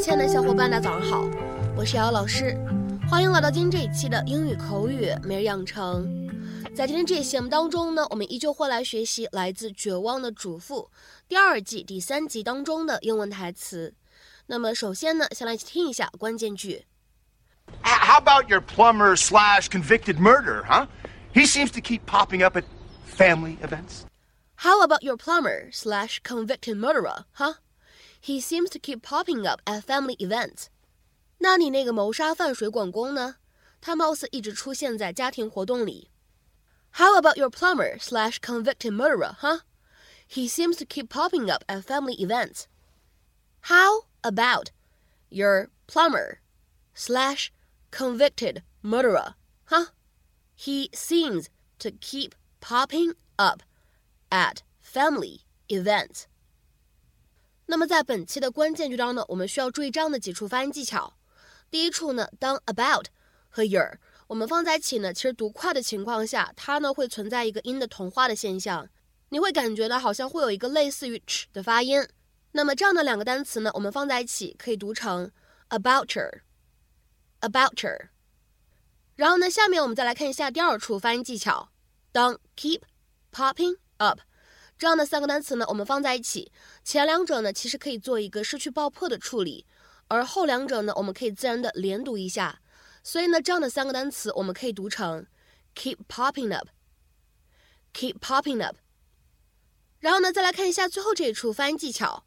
亲爱的小伙伴，大家早上好，我是瑶瑶老师，欢迎来到今天这一期的英语口语每日养成。在今天这期节目当中呢，我们依旧会来学习来自《绝望的主妇》第二季第三集当中的英文台词。那么首先呢，先来一起听一下关键句。How about your plumber slash convicted murderer, huh? He seems to keep popping up at family events. How about your plumber slash convicted murderer, huh? He seems to keep popping up at family events. 那你那个谋杀犯水管工呢？他貌似一直出现在家庭活动里。How about your plumber slash convicted murderer, huh? He seems to keep popping up at family events. How about your plumber slash convicted murderer, huh? He seems to keep popping up at family events. 那么在本期的关键句当中呢，我们需要注意这样的几处发音技巧。第一处呢，当 about 和 your 我们放在一起呢，其实读快的情况下，它呢会存在一个音的同化的现象，你会感觉到好像会有一个类似于 ch 的发音。那么这样的两个单词呢，我们放在一起可以读成 about her，about her。然后呢，下面我们再来看一下第二处发音技巧，当 keep popping up。这样的三个单词呢，我们放在一起，前两者呢其实可以做一个失去爆破的处理，而后两者呢，我们可以自然的连读一下。所以呢，这样的三个单词我们可以读成 keep popping up，keep popping up。然后呢，再来看一下最后这一处发音技巧，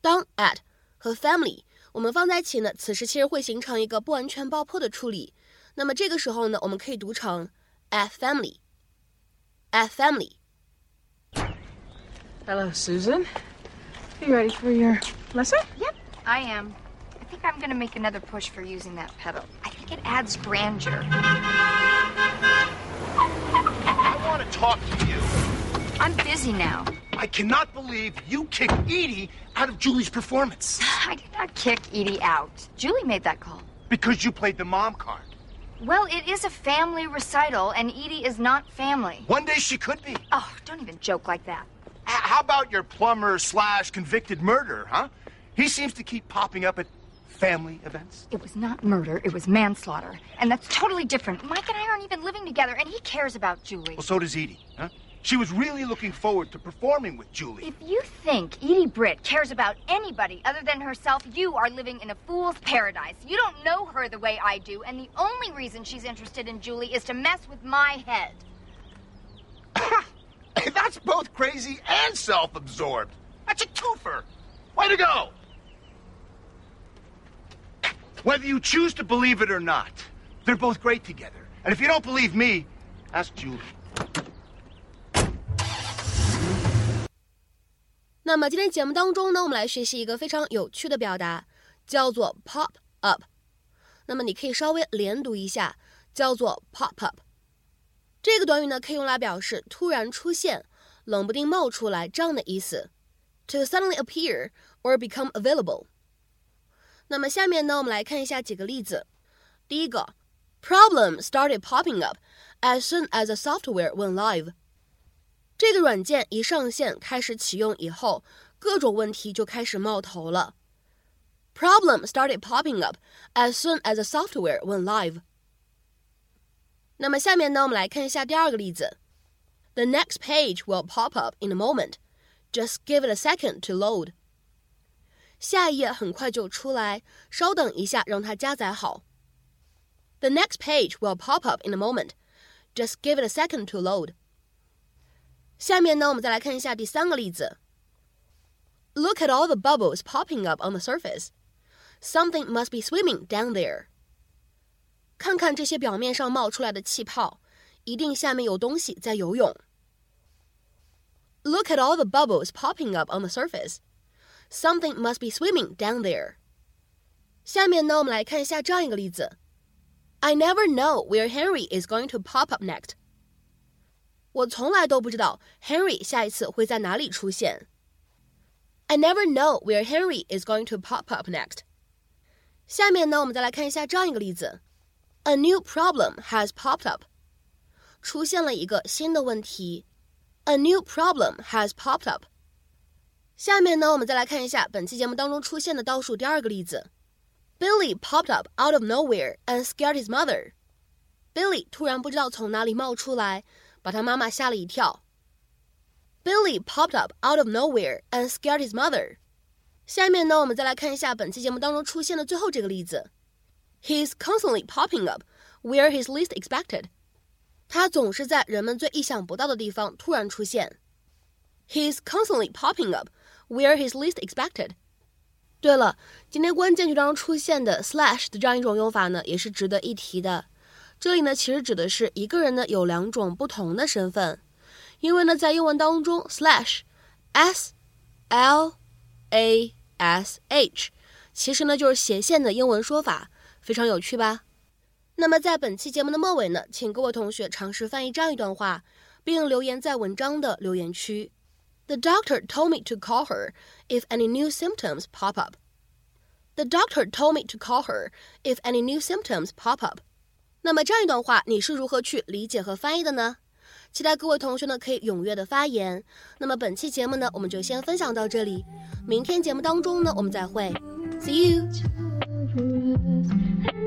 当 at 和 family 我们放在一起呢，此时其实会形成一个不完全爆破的处理。那么这个时候呢，我们可以读成 at family，at family。Hello, Susan. Are you ready for your lesson? Yep, I am. I think I'm gonna make another push for using that pedal. I think it adds grandeur. I want to talk to you. I'm busy now. I cannot believe you kicked Edie out of Julie's performance. I did not kick Edie out. Julie made that call. Because you played the mom card. Well, it is a family recital, and Edie is not family. One day she could be. Oh, don't even joke like that. How about your plumber slash convicted murderer, huh? He seems to keep popping up at family events. It was not murder, it was manslaughter. And that's totally different. Mike and I aren't even living together, and he cares about Julie. Well, so does Edie, huh? She was really looking forward to performing with Julie. If you think Edie Britt cares about anybody other than herself, you are living in a fool's paradise. You don't know her the way I do, and the only reason she's interested in Julie is to mess with my head. That's both crazy and self absorbed. That's a twofer. Way to go. Whether you choose to believe it or not, they're both great together. And if you don't believe me, ask Julie. 那么今天节目当中呢，我们来学习一个非常有趣的表达，叫做 pop up。那么你可以稍微连读一下，叫做 pop up。 这个短语呢，可以用来表示突然出现、冷不丁冒出来这样的意思，to suddenly appear or become available。那么下面呢，我们来看一下几个例子。第一个，problem started popping up as soon as the software went live。这个软件一上线开始启用以后，各种问题就开始冒头了。Problem started popping up as soon as the software went live。 那么下面呢，我们来看一下第二个例子。The next page will pop up in a moment. Just give it a second to load. 下一页很快就出来，稍等一下，让它加载好。The next page will pop up in a moment. Just give it a second to load. 下面呢，我们再来看一下第三个例子。Look at all the bubbles popping up on the surface. Something must be swimming down there. 看看这些表面上冒出来的气泡，一定下面有东西在游泳。Look at all the bubbles popping up on the surface. Something must be swimming down there. 下面呢，我们来看一下这样一个例子：I never know where Henry is going to pop up next. 我从来都不知道 Henry 下一次会在哪里出现。I never know where Henry is going to pop up next. 下面呢，我们再来看一下这样一个例子 ：A new problem has popped up. 出现了一个新的问题。A new problem has popped up. 下面呢，我们再来看一下本期节目当中出现的倒数第二个例子：Billy popped up out of nowhere and scared his mother。Billy 突然不知道从哪里冒出来，把他妈妈吓了一跳。Billy popped up out of nowhere and scared his mother。下面呢，我们再来看一下本期节目当中出现的最后这个例子 ：He's constantly popping up where he's least expected。他总是在人们最意想不到的地方突然出现。He's constantly popping up where he's least expected。对了，今天关键句当中出现的 slash 的这样一种用法呢，也是值得一提的。这里呢，其实指的是一个人呢有两种不同的身份，因为呢，在英文当中，slash，s l a s h，其实呢就是斜线的英文说法，非常有趣吧？那么在本期节目的末尾呢，请各位同学尝试翻译这样一段话，并留言在文章的留言区。The doctor told me to call her if any new symptoms pop up. The doctor told me to call her if any new symptoms pop up. 那么这样一段话，你是如何去理解和翻译的呢？期待各位同学呢可以踊跃的发言。那么本期节目呢，我们就先分享到这里。明天节目当中呢，我们再会。See you. for us.